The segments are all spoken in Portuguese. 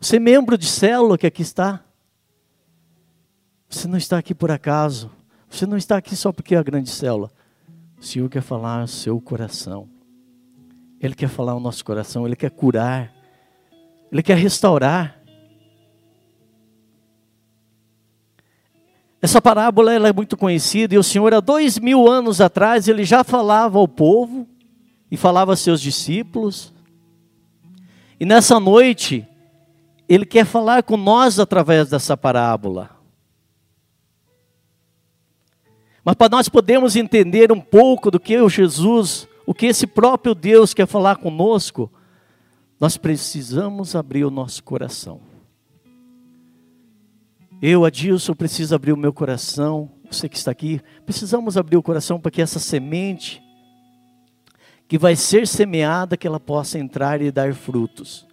Você é membro de célula que aqui está? Você não está aqui por acaso. Você não está aqui só porque é a grande célula. O Senhor quer falar o seu coração. Ele quer falar o nosso coração, ele quer curar. Ele quer restaurar. Essa parábola ela é muito conhecida e o Senhor, há dois mil anos atrás, ele já falava ao povo e falava aos seus discípulos. E nessa noite, ele quer falar com nós através dessa parábola. Mas para nós podermos entender um pouco do que o Jesus, o que esse próprio Deus quer falar conosco, nós precisamos abrir o nosso coração. Eu, Adilson, preciso abrir o meu coração. Você que está aqui, precisamos abrir o coração para que essa semente que vai ser semeada, que ela possa entrar e dar frutos.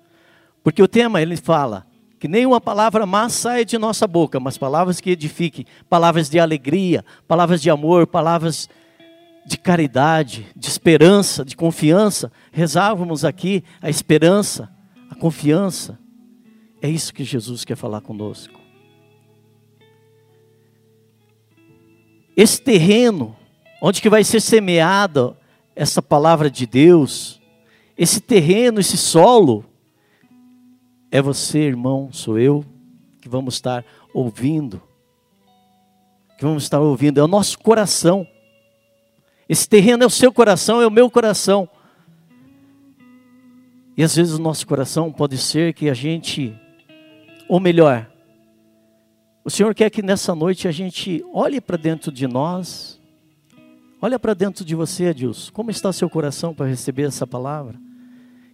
Porque o tema, ele fala, que nenhuma palavra má saia de nossa boca, mas palavras que edifiquem, palavras de alegria, palavras de amor, palavras de caridade, de esperança, de confiança. Rezávamos aqui a esperança, a confiança. É isso que Jesus quer falar conosco. Esse terreno, onde que vai ser semeada essa palavra de Deus, esse terreno, esse solo, é você, irmão, sou eu, que vamos estar ouvindo. Que vamos estar ouvindo, é o nosso coração. Esse terreno é o seu coração, é o meu coração. E às vezes o nosso coração pode ser que a gente, ou melhor, o Senhor quer que nessa noite a gente olhe para dentro de nós, olha para dentro de você, Deus, como está seu coração para receber essa palavra?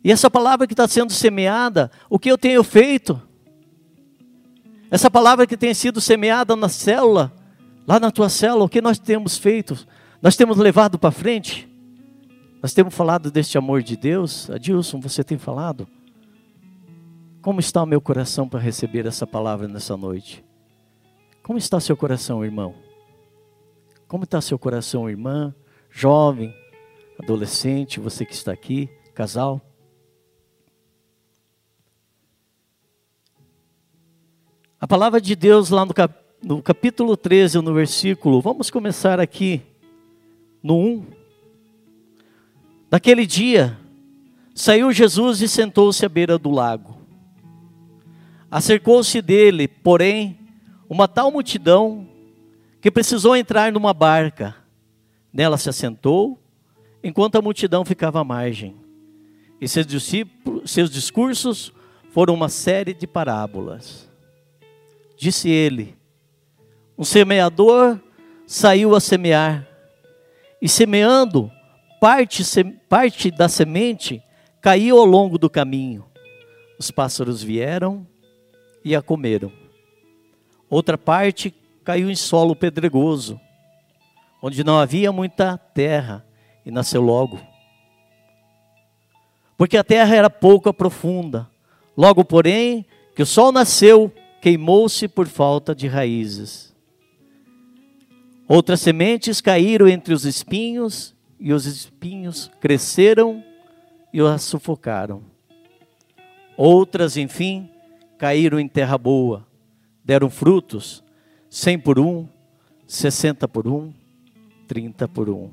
E essa palavra que está sendo semeada, o que eu tenho feito? Essa palavra que tem sido semeada na célula, lá na tua célula, o que nós temos feito? Nós temos levado para frente? Nós temos falado deste amor de Deus? Adilson, você tem falado? Como está o meu coração para receber essa palavra nessa noite? Como está seu coração, irmão? Como está seu coração, irmã, jovem, adolescente, você que está aqui, casal? A palavra de Deus lá no, cap, no capítulo 13, no versículo, vamos começar aqui no 1. Naquele dia, saiu Jesus e sentou-se à beira do lago. Acercou-se dele, porém, uma tal multidão que precisou entrar numa barca. Nela se assentou, enquanto a multidão ficava à margem. E seus, discípulos, seus discursos foram uma série de parábolas. Disse ele: Um semeador saiu a semear, e semeando, parte, parte da semente caiu ao longo do caminho. Os pássaros vieram e a comeram. Outra parte caiu em solo pedregoso, onde não havia muita terra, e nasceu logo. Porque a terra era pouco profunda. Logo, porém, que o sol nasceu, queimou-se por falta de raízes. Outras sementes caíram entre os espinhos, e os espinhos cresceram e as sufocaram. Outras, enfim, caíram em terra boa deram frutos, cem por um, sessenta por um, trinta por um.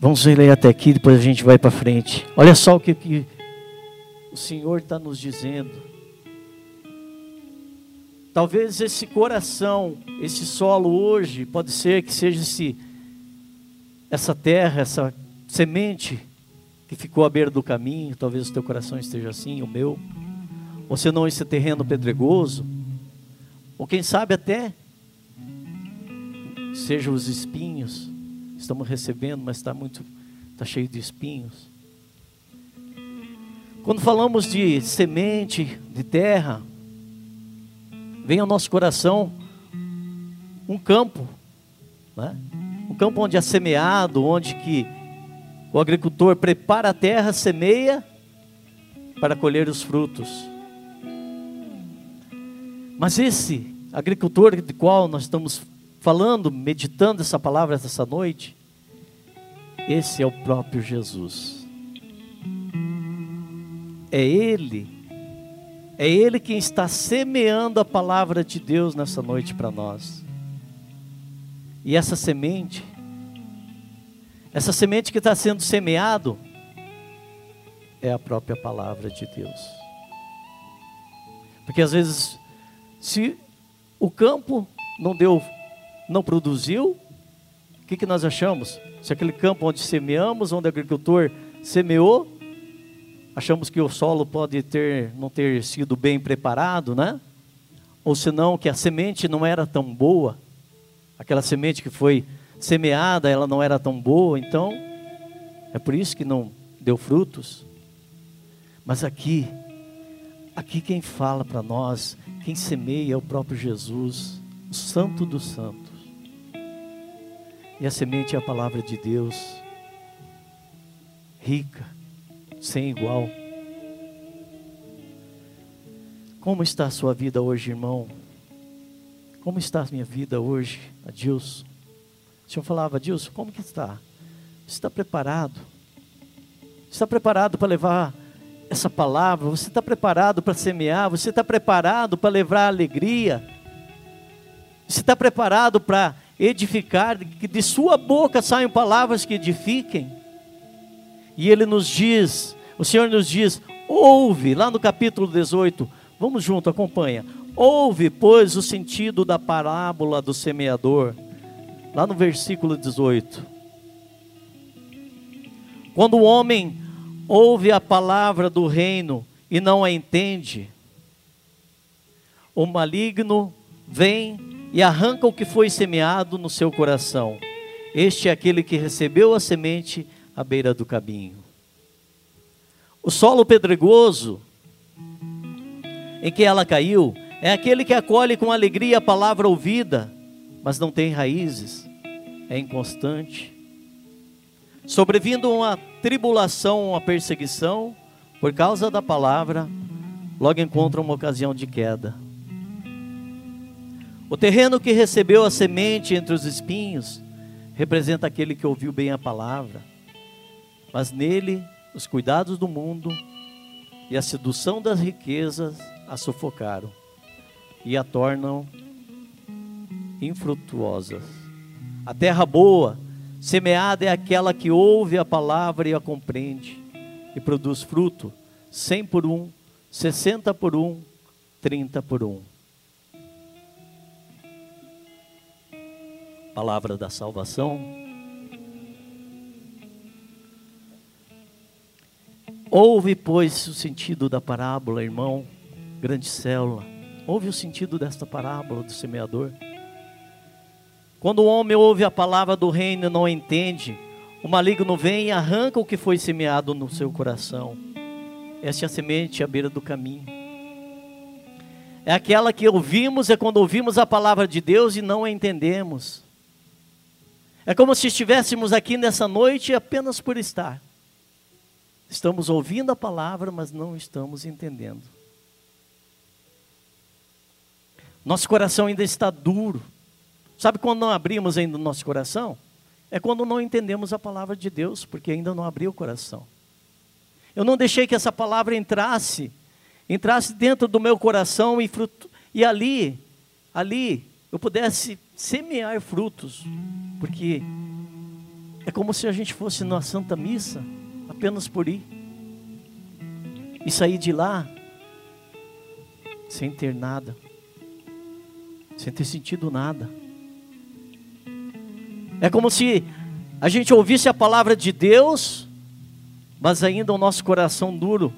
Vamos ler até aqui, depois a gente vai para frente. Olha só o que, que o Senhor está nos dizendo. Talvez esse coração, esse solo hoje, pode ser que seja esse, essa terra, essa semente que ficou à beira do caminho. Talvez o teu coração esteja assim, o meu ou se não esse terreno pedregoso, ou quem sabe até sejam os espinhos, estamos recebendo, mas está muito, está cheio de espinhos. Quando falamos de semente, de terra, vem ao nosso coração um campo, né? um campo onde é semeado, onde que o agricultor prepara a terra, semeia para colher os frutos. Mas esse agricultor de qual nós estamos falando, meditando essa palavra essa noite, esse é o próprio Jesus. É Ele, é Ele quem está semeando a palavra de Deus nessa noite para nós. E essa semente, essa semente que está sendo semeado, é a própria palavra de Deus. Porque às vezes, se o campo não deu, não produziu, o que, que nós achamos? Se aquele campo onde semeamos, onde o agricultor semeou, achamos que o solo pode ter não ter sido bem preparado, né? Ou senão que a semente não era tão boa, aquela semente que foi semeada, ela não era tão boa, então é por isso que não deu frutos. Mas aqui, aqui quem fala para nós, quem semeia é o próprio Jesus, o Santo dos Santos. E a semente é a palavra de Deus, rica, sem igual. Como está a sua vida hoje, irmão? Como está a minha vida hoje, Adilson? O senhor falava, Adilson, como que está? Você está preparado? Está preparado para levar essa palavra? Você está preparado para semear? Você está preparado para levar alegria? Você está preparado para edificar? Que de sua boca saiam palavras que edifiquem? E ele nos diz, o Senhor nos diz, ouve, lá no capítulo 18, vamos junto, acompanha. Ouve, pois, o sentido da parábola do semeador, lá no versículo 18. Quando o homem ouve a palavra do reino e não a entende, o maligno vem e arranca o que foi semeado no seu coração. Este é aquele que recebeu a semente à beira do caminho. O solo pedregoso em que ela caiu é aquele que acolhe com alegria a palavra ouvida, mas não tem raízes, é inconstante sobrevindo uma tribulação, uma perseguição, por causa da palavra, logo encontra uma ocasião de queda. O terreno que recebeu a semente entre os espinhos representa aquele que ouviu bem a palavra, mas nele os cuidados do mundo e a sedução das riquezas a sufocaram e a tornam infrutuosas. A terra boa Semeada é aquela que ouve a palavra e a compreende e produz fruto, cem por um, sessenta por um, trinta por um. Palavra da salvação. Ouve, pois, o sentido da parábola, irmão, grande célula. Ouve o sentido desta parábola do semeador. Quando o homem ouve a palavra do reino e não entende, o maligno vem e arranca o que foi semeado no seu coração. Essa é a semente à beira do caminho. É aquela que ouvimos, é quando ouvimos a palavra de Deus e não a entendemos. É como se estivéssemos aqui nessa noite apenas por estar. Estamos ouvindo a palavra, mas não estamos entendendo. Nosso coração ainda está duro. Sabe quando não abrimos ainda o nosso coração? É quando não entendemos a palavra de Deus, porque ainda não abriu o coração. Eu não deixei que essa palavra entrasse, entrasse dentro do meu coração e, fruto, e ali, ali, eu pudesse semear frutos, porque é como se a gente fosse na Santa Missa, apenas por ir, e sair de lá sem ter nada, sem ter sentido nada. É como se a gente ouvisse a palavra de Deus, mas ainda o nosso coração duro,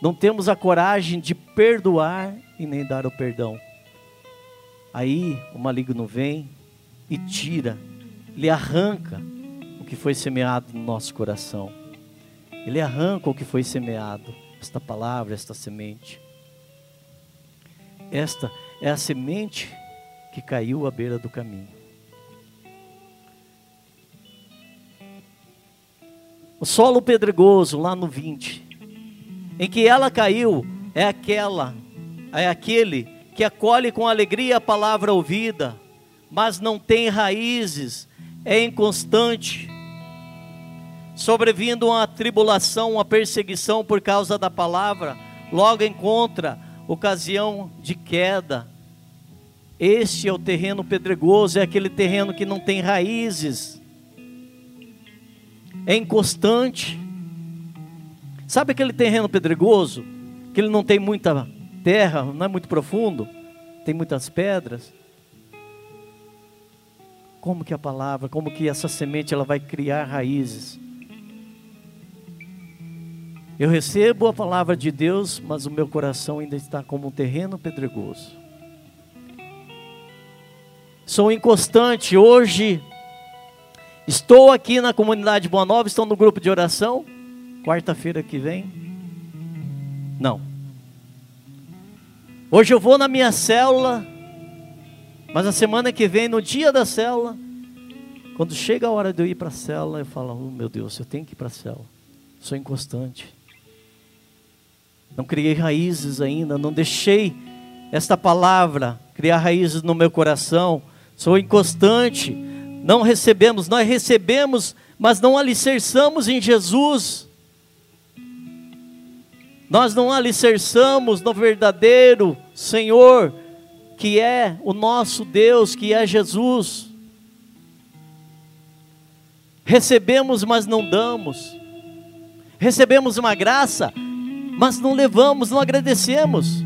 não temos a coragem de perdoar e nem dar o perdão. Aí o maligno vem e tira, ele arranca o que foi semeado no nosso coração. Ele arranca o que foi semeado, esta palavra, esta semente. Esta é a semente que caiu à beira do caminho. O solo pedregoso, lá no 20, em que ela caiu, é aquela, é aquele que acolhe com alegria a palavra ouvida, mas não tem raízes, é inconstante. Sobrevindo uma tribulação, uma perseguição por causa da palavra, logo encontra ocasião de queda. Este é o terreno pedregoso, é aquele terreno que não tem raízes, é inconstante. Sabe aquele terreno pedregoso, que ele não tem muita terra, não é muito profundo, tem muitas pedras? Como que a palavra, como que essa semente ela vai criar raízes? Eu recebo a palavra de Deus, mas o meu coração ainda está como um terreno pedregoso. Sou inconstante. Hoje estou aqui na comunidade Boa Nova, estou no grupo de oração. Quarta-feira que vem? Não. Hoje eu vou na minha célula mas a semana que vem, no dia da célula, quando chega a hora de eu ir para a célula, eu falo: oh, meu Deus, eu tenho que ir para a célula. Sou inconstante. Não criei raízes ainda, não deixei esta palavra criar raízes no meu coração. Sou inconstante. Não recebemos, nós recebemos, mas não alicerçamos em Jesus. Nós não alicerçamos no verdadeiro Senhor que é o nosso Deus, que é Jesus. Recebemos, mas não damos. Recebemos uma graça, mas não levamos, não agradecemos.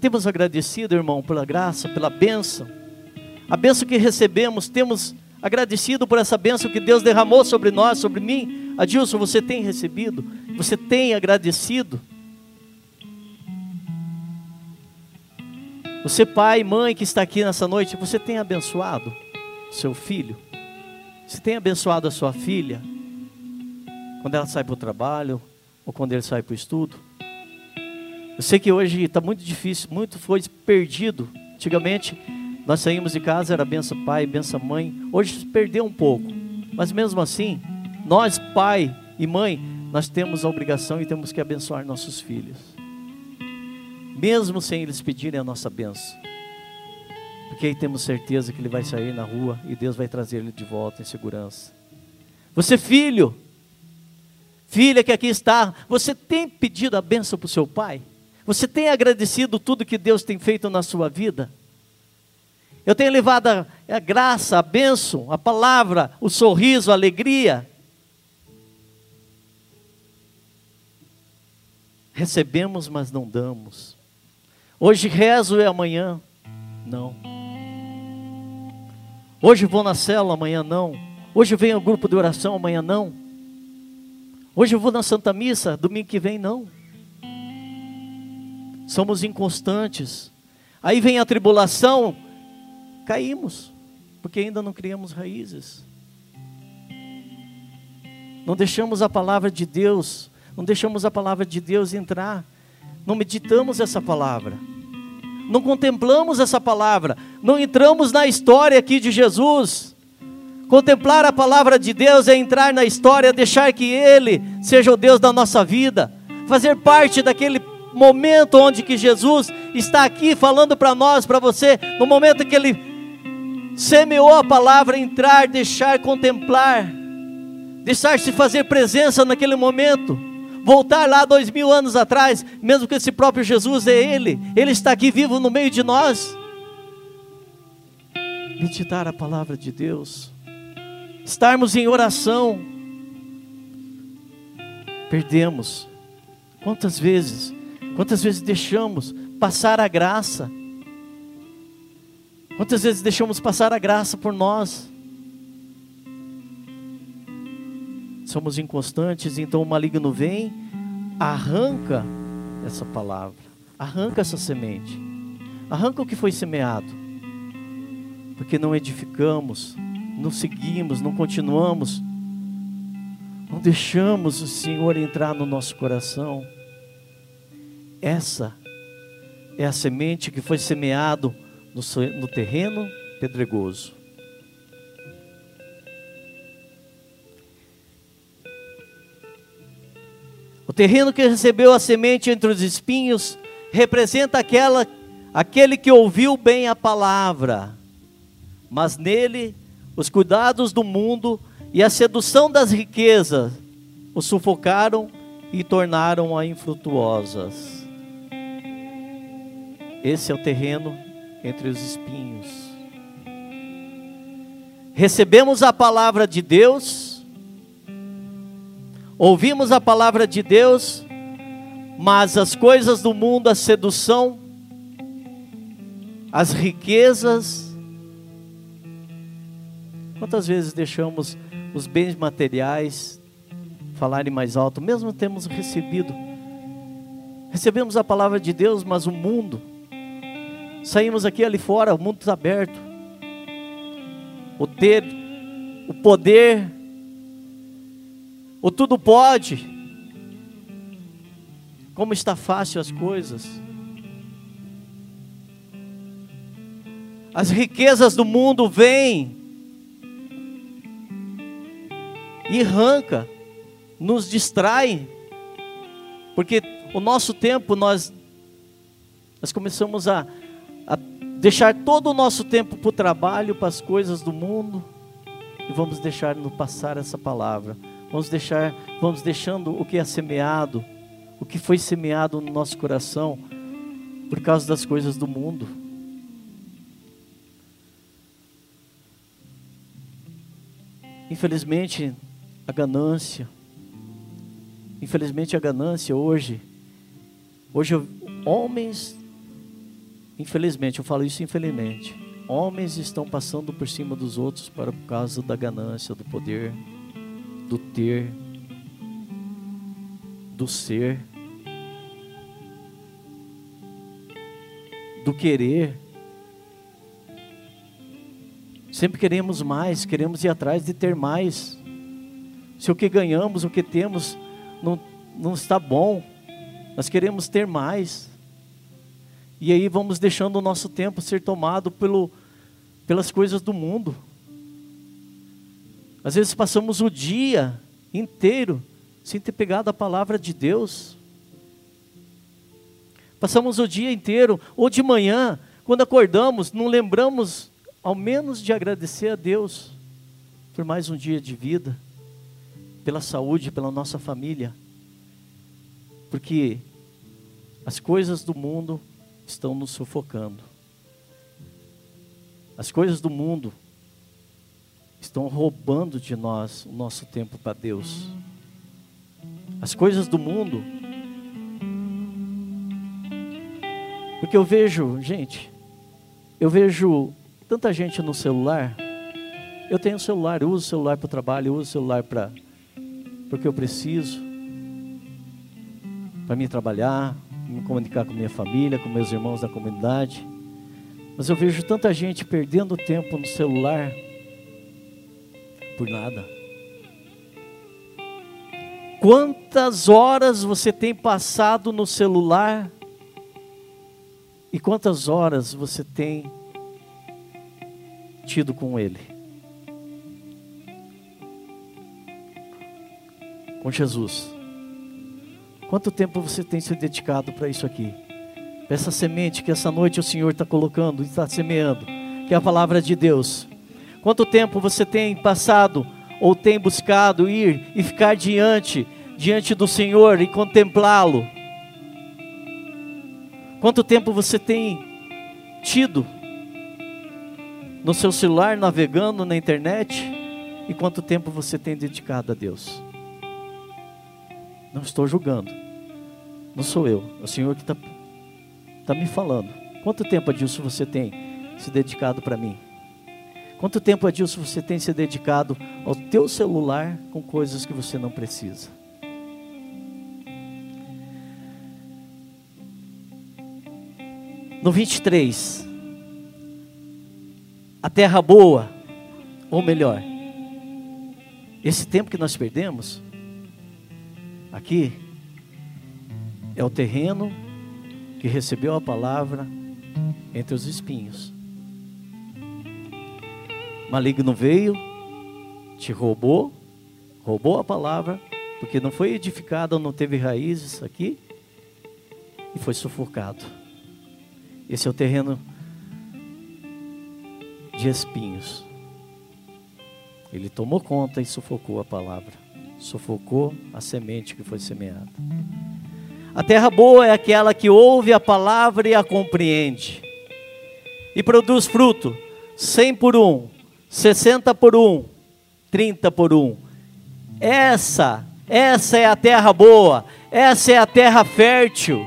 Temos agradecido, irmão, pela graça, pela bênção. A bênção que recebemos, temos agradecido por essa bênção que Deus derramou sobre nós, sobre mim. Adilson, você tem recebido? Você tem agradecido? Você, pai, mãe que está aqui nessa noite, você tem abençoado seu filho? Você tem abençoado a sua filha? Quando ela sai para o trabalho ou quando ele sai para o estudo? Eu sei que hoje está muito difícil, muito foi perdido. Antigamente, nós saímos de casa, era benção pai, benção mãe. Hoje perdeu um pouco. Mas mesmo assim, nós, pai e mãe, nós temos a obrigação e temos que abençoar nossos filhos mesmo sem eles pedirem a nossa benção. Porque aí temos certeza que ele vai sair na rua e Deus vai trazer ele de volta em segurança. Você, filho, filha que aqui está, você tem pedido a benção para o seu pai? Você tem agradecido tudo que Deus tem feito na sua vida? Eu tenho levado a, a graça, a bênção, a palavra, o sorriso, a alegria. Recebemos, mas não damos. Hoje rezo e amanhã não. Hoje vou na célula, amanhã não. Hoje venho ao grupo de oração, amanhã não. Hoje eu vou na Santa Missa, domingo que vem não. Somos inconstantes. Aí vem a tribulação, caímos, porque ainda não criamos raízes. Não deixamos a palavra de Deus, não deixamos a palavra de Deus entrar não meditamos essa palavra, não contemplamos essa palavra, não entramos na história aqui de Jesus. Contemplar a palavra de Deus é entrar na história, deixar que Ele seja o Deus da nossa vida, fazer parte daquele momento onde que Jesus está aqui falando para nós, para você, no momento que Ele semeou a palavra, entrar, deixar contemplar, deixar se fazer presença naquele momento voltar lá dois mil anos atrás, mesmo que esse próprio Jesus é Ele, Ele está aqui vivo no meio de nós. Meditar a palavra de Deus, estarmos em oração, perdemos. Quantas vezes, quantas vezes deixamos passar a graça? Quantas vezes deixamos passar a graça por nós? somos inconstantes, então o maligno vem, arranca essa palavra, arranca essa semente, arranca o que foi semeado, porque não edificamos, não seguimos, não continuamos, não deixamos o Senhor entrar no nosso coração. Essa é a semente que foi semeado no, no terreno pedregoso. O terreno que recebeu a semente entre os espinhos representa aquela, aquele que ouviu bem a palavra, mas nele os cuidados do mundo e a sedução das riquezas o sufocaram e tornaram-a infrutuosas. Esse é o terreno entre os espinhos. Recebemos a palavra de Deus, ouvimos a palavra de Deus, mas as coisas do mundo, a sedução, as riquezas, quantas vezes deixamos os bens materiais falarem mais alto, mesmo temos recebido, recebemos a palavra de Deus, mas o mundo, saímos aqui ali fora, o mundo está aberto, o ter, o poder, o tudo pode, como está fácil as coisas, as riquezas do mundo vêm arranca, nos distrai, porque o nosso tempo nós nós começamos a, a deixar todo o nosso tempo para o trabalho, para as coisas do mundo, e vamos deixar no passar essa palavra. Vamos deixar, vamos deixando o que é semeado, o que foi semeado no nosso coração por causa das coisas do mundo. Infelizmente, a ganância. Infelizmente a ganância hoje, hoje homens, infelizmente, eu falo isso infelizmente, homens estão passando por cima dos outros para por causa da ganância, do poder, do ter, do ser, do querer. Sempre queremos mais, queremos ir atrás de ter mais. Se o que ganhamos, o que temos, não, não está bom, nós queremos ter mais. E aí vamos deixando o nosso tempo ser tomado pelo, pelas coisas do mundo. Às vezes passamos o dia inteiro sem ter pegado a palavra de Deus. Passamos o dia inteiro, ou de manhã, quando acordamos, não lembramos ao menos de agradecer a Deus por mais um dia de vida pela saúde, pela nossa família. Porque as coisas do mundo estão nos sufocando. As coisas do mundo estão roubando de nós o nosso tempo para Deus. As coisas do mundo. Porque eu vejo, gente, eu vejo tanta gente no celular. Eu tenho celular, eu uso celular para o trabalho, eu uso celular para porque eu preciso para mim trabalhar, me comunicar com minha família, com meus irmãos da comunidade. Mas eu vejo tanta gente perdendo tempo no celular por nada. Quantas horas você tem passado no celular e quantas horas você tem tido com ele? Com Jesus. Quanto tempo você tem se dedicado para isso aqui? Para essa semente que essa noite o Senhor está colocando, está semeando, que é a palavra de Deus. Quanto tempo você tem passado ou tem buscado ir e ficar diante, diante do Senhor e contemplá-lo? Quanto tempo você tem tido no seu celular navegando na internet? E quanto tempo você tem dedicado a Deus? Não estou julgando. Não sou eu. É o Senhor que está tá me falando. Quanto tempo, Adilson, você tem se dedicado para mim? Quanto tempo, Adilson, você tem se dedicado ao teu celular com coisas que você não precisa? No 23, a terra boa, ou melhor, esse tempo que nós perdemos, Aqui é o terreno que recebeu a palavra entre os espinhos. Maligno veio, te roubou, roubou a palavra, porque não foi edificado, não teve raízes aqui, e foi sufocado. Esse é o terreno de espinhos. Ele tomou conta e sufocou a palavra, sufocou a semente que foi semeada. A terra boa é aquela que ouve a palavra e a compreende, e produz fruto, cem por um, sessenta por um, trinta por um. Essa, essa é a terra boa, essa é a terra fértil,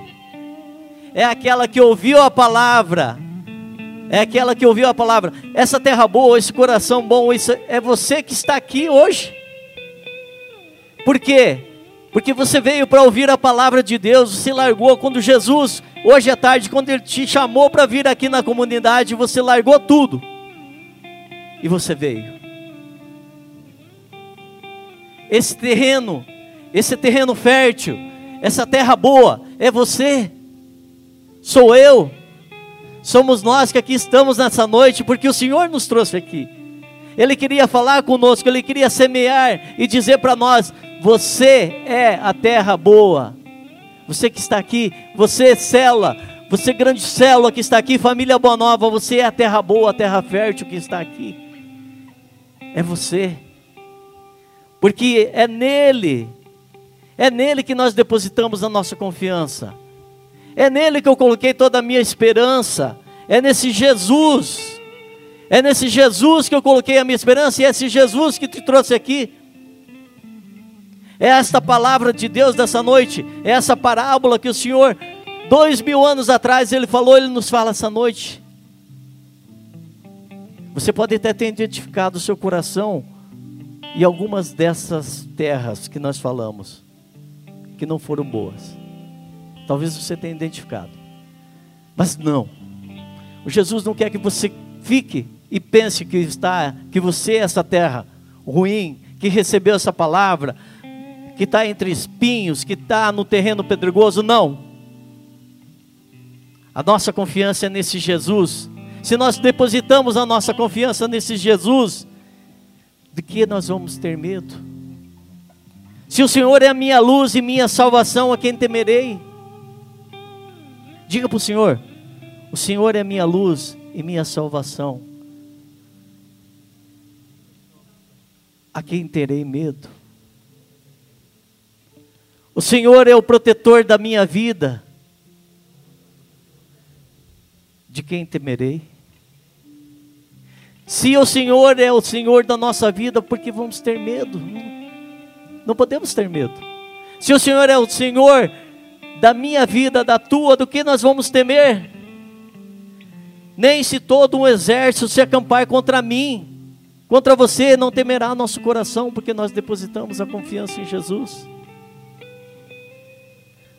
é aquela que ouviu a palavra é aquela que ouviu a palavra. Essa terra boa, esse coração bom, isso é você que está aqui hoje. Por quê? Porque você veio para ouvir a palavra de Deus, se largou quando Jesus, hoje à tarde, quando Ele te chamou para vir aqui na comunidade, você largou tudo e você veio. Esse terreno, esse terreno fértil, essa terra boa, é você, sou eu, Somos nós que aqui estamos nessa noite porque o Senhor nos trouxe aqui. Ele queria falar conosco, ele queria semear e dizer para nós: você é a terra boa. Você que está aqui, você cela, você grande célula que está aqui, família Boa Nova, você é a terra boa, a terra fértil que está aqui. É você. Porque é nele, é nele que nós depositamos a nossa confiança. É nele que eu coloquei toda a minha esperança. É nesse Jesus. É nesse Jesus que eu coloquei a minha esperança e é esse Jesus que te trouxe aqui. É esta palavra de Deus dessa noite, é essa parábola que o Senhor, dois mil anos atrás, Ele falou, Ele nos fala essa noite. Você pode até ter identificado o seu coração e algumas dessas terras que nós falamos, que não foram boas. Talvez você tenha identificado. Mas não. O Jesus não quer que você fique e pense que está, que você é essa terra ruim, que recebeu essa palavra, que está entre espinhos, que está no terreno pedregoso. Não. A nossa confiança é nesse Jesus. Se nós depositamos a nossa confiança nesse Jesus, de que nós vamos ter medo? Se o Senhor é a minha luz e minha salvação, a quem temerei? Diga para o Senhor: O Senhor é minha luz e minha salvação. A quem terei medo? O Senhor é o protetor da minha vida. De quem temerei? Se o Senhor é o Senhor da nossa vida, por que vamos ter medo? Não podemos ter medo. Se o Senhor é o Senhor da minha vida, da tua, do que nós vamos temer? Nem se todo um exército se acampar contra mim, contra você, não temerá nosso coração, porque nós depositamos a confiança em Jesus.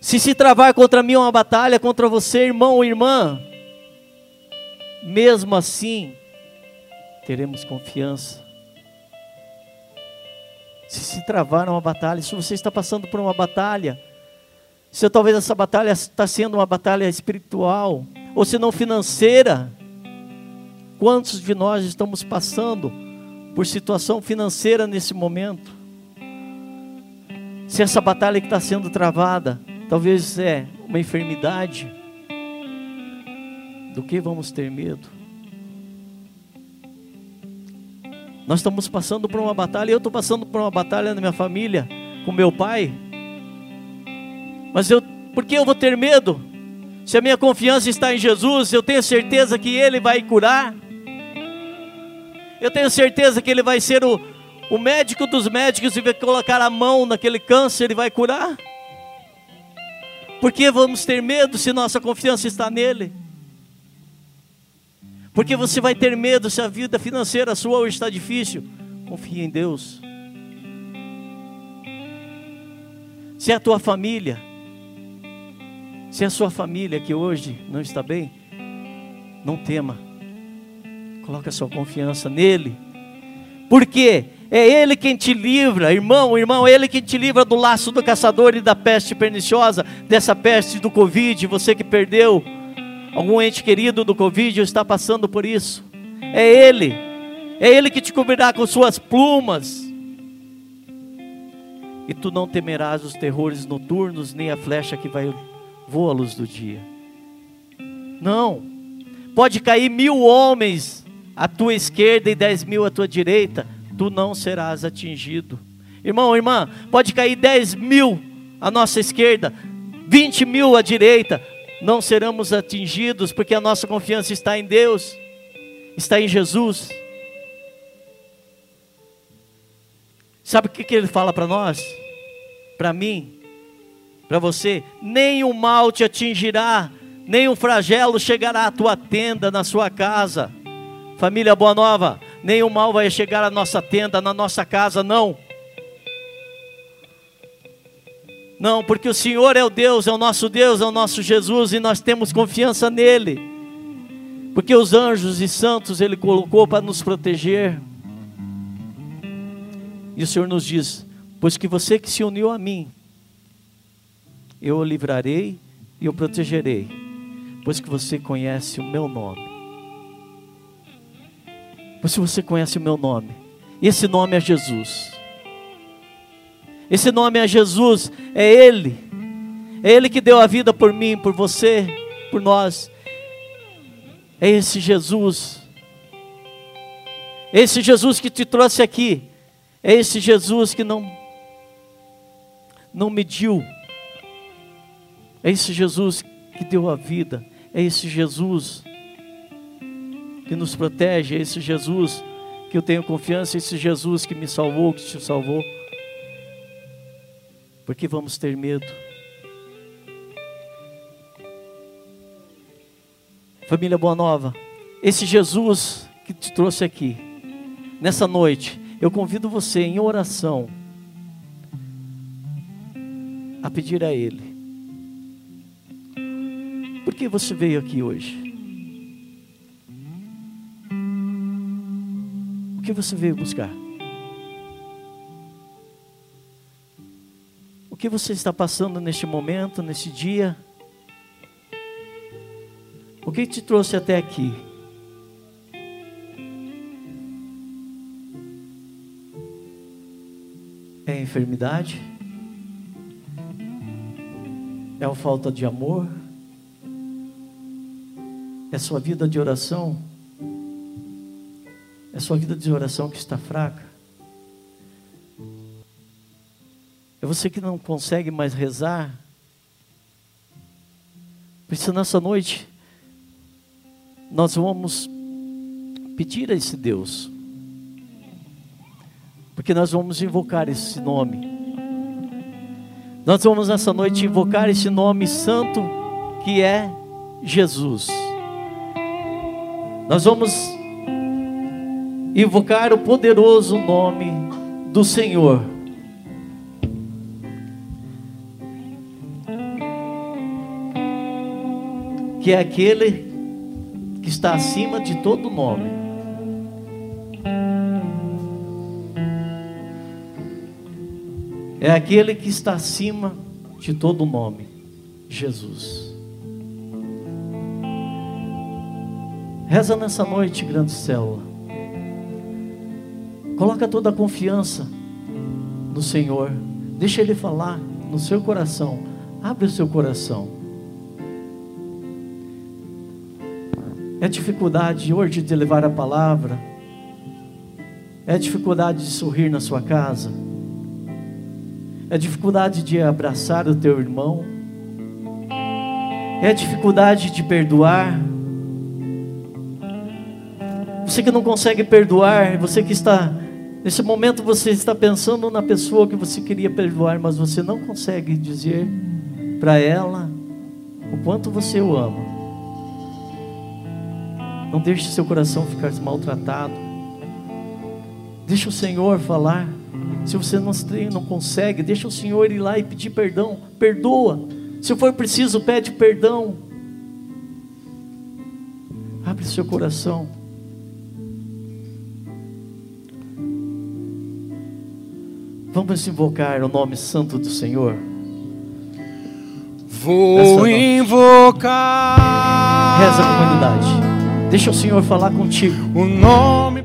Se se travar contra mim uma batalha contra você, irmão ou irmã, mesmo assim, teremos confiança. Se se travar uma batalha, se você está passando por uma batalha, se talvez essa batalha está sendo uma batalha espiritual, ou se não financeira. Quantos de nós estamos passando por situação financeira nesse momento? Se essa batalha que está sendo travada, talvez é uma enfermidade, do que vamos ter medo? Nós estamos passando por uma batalha, eu estou passando por uma batalha na minha família, com meu pai, mas eu, por que eu vou ter medo? Se a minha confiança está em Jesus, eu tenho certeza que Ele vai curar. Eu tenho certeza que Ele vai ser o, o médico dos médicos e vai colocar a mão naquele câncer e vai curar. Por que vamos ter medo se nossa confiança está nele? Porque você vai ter medo se a vida financeira sua hoje está difícil. Confie em Deus. Se é a tua família, se a sua família que hoje não está bem, não tema. Coloque a sua confiança nele. Porque é ele quem te livra, irmão, irmão, é ele quem te livra do laço do caçador e da peste perniciosa, dessa peste do Covid, você que perdeu algum ente querido do Covid ou está passando por isso. É ele. É ele que te cobrirá com suas plumas. E tu não temerás os terrores noturnos, nem a flecha que vai voa a luz do dia. Não. Pode cair mil homens à tua esquerda e dez mil à tua direita, tu não serás atingido. Irmão, irmã, pode cair 10 mil à nossa esquerda, 20 mil à direita, não seremos atingidos, porque a nossa confiança está em Deus, está em Jesus. Sabe o que, que ele fala para nós? Para mim, para você: nem o mal te atingirá, nem o flagelo chegará à tua tenda, na sua casa. Família Boa Nova, o mal vai chegar à nossa tenda, na nossa casa, não. Não, porque o Senhor é o Deus, é o nosso Deus, é o nosso Jesus e nós temos confiança nele. Porque os anjos e santos ele colocou para nos proteger. E o Senhor nos diz: Pois que você que se uniu a mim, eu o livrarei e o protegerei, pois que você conhece o meu nome. Pois se você conhece o meu nome, esse nome é Jesus. Esse nome é Jesus, é Ele. É Ele que deu a vida por mim, por você, por nós. É esse Jesus. Esse Jesus que te trouxe aqui. É esse Jesus que não não mediu. É esse Jesus que deu a vida. É esse Jesus que nos protege. É esse Jesus que eu tenho confiança. É esse Jesus que me salvou, que te salvou. Porque vamos ter medo. Família Boa Nova, esse Jesus que te trouxe aqui, nessa noite, eu convido você em oração a pedir a Ele. Por que você veio aqui hoje? Que você veio buscar? que você está passando neste momento, nesse dia? O que te trouxe até aqui? É enfermidade? É a falta de amor? É sua vida de oração? Sua vida de oração que está fraca? É você que não consegue mais rezar. Por isso, nessa noite, nós vamos pedir a esse Deus, porque nós vamos invocar esse nome. Nós vamos nessa noite invocar esse nome santo que é Jesus. Nós vamos invocar o poderoso nome do Senhor. que é aquele que está acima de todo nome. É aquele que está acima de todo nome, Jesus. Reza nessa noite, grande célula. Coloca toda a confiança no Senhor. Deixa Ele falar no seu coração. Abre o seu coração. É dificuldade hoje de levar a palavra. É dificuldade de sorrir na sua casa. É dificuldade de abraçar o teu irmão. É dificuldade de perdoar. Você que não consegue perdoar, você que está nesse momento você está pensando na pessoa que você queria perdoar, mas você não consegue dizer para ela o quanto você o ama. Não deixe seu coração ficar maltratado. Deixa o Senhor falar. Se você não, não consegue, deixa o Senhor ir lá e pedir perdão. Perdoa. Se for preciso, pede perdão. Abre seu coração. Vamos invocar o nome santo do Senhor. Vou invocar. Reza a comunidade. Deixa o Senhor falar contigo. O nome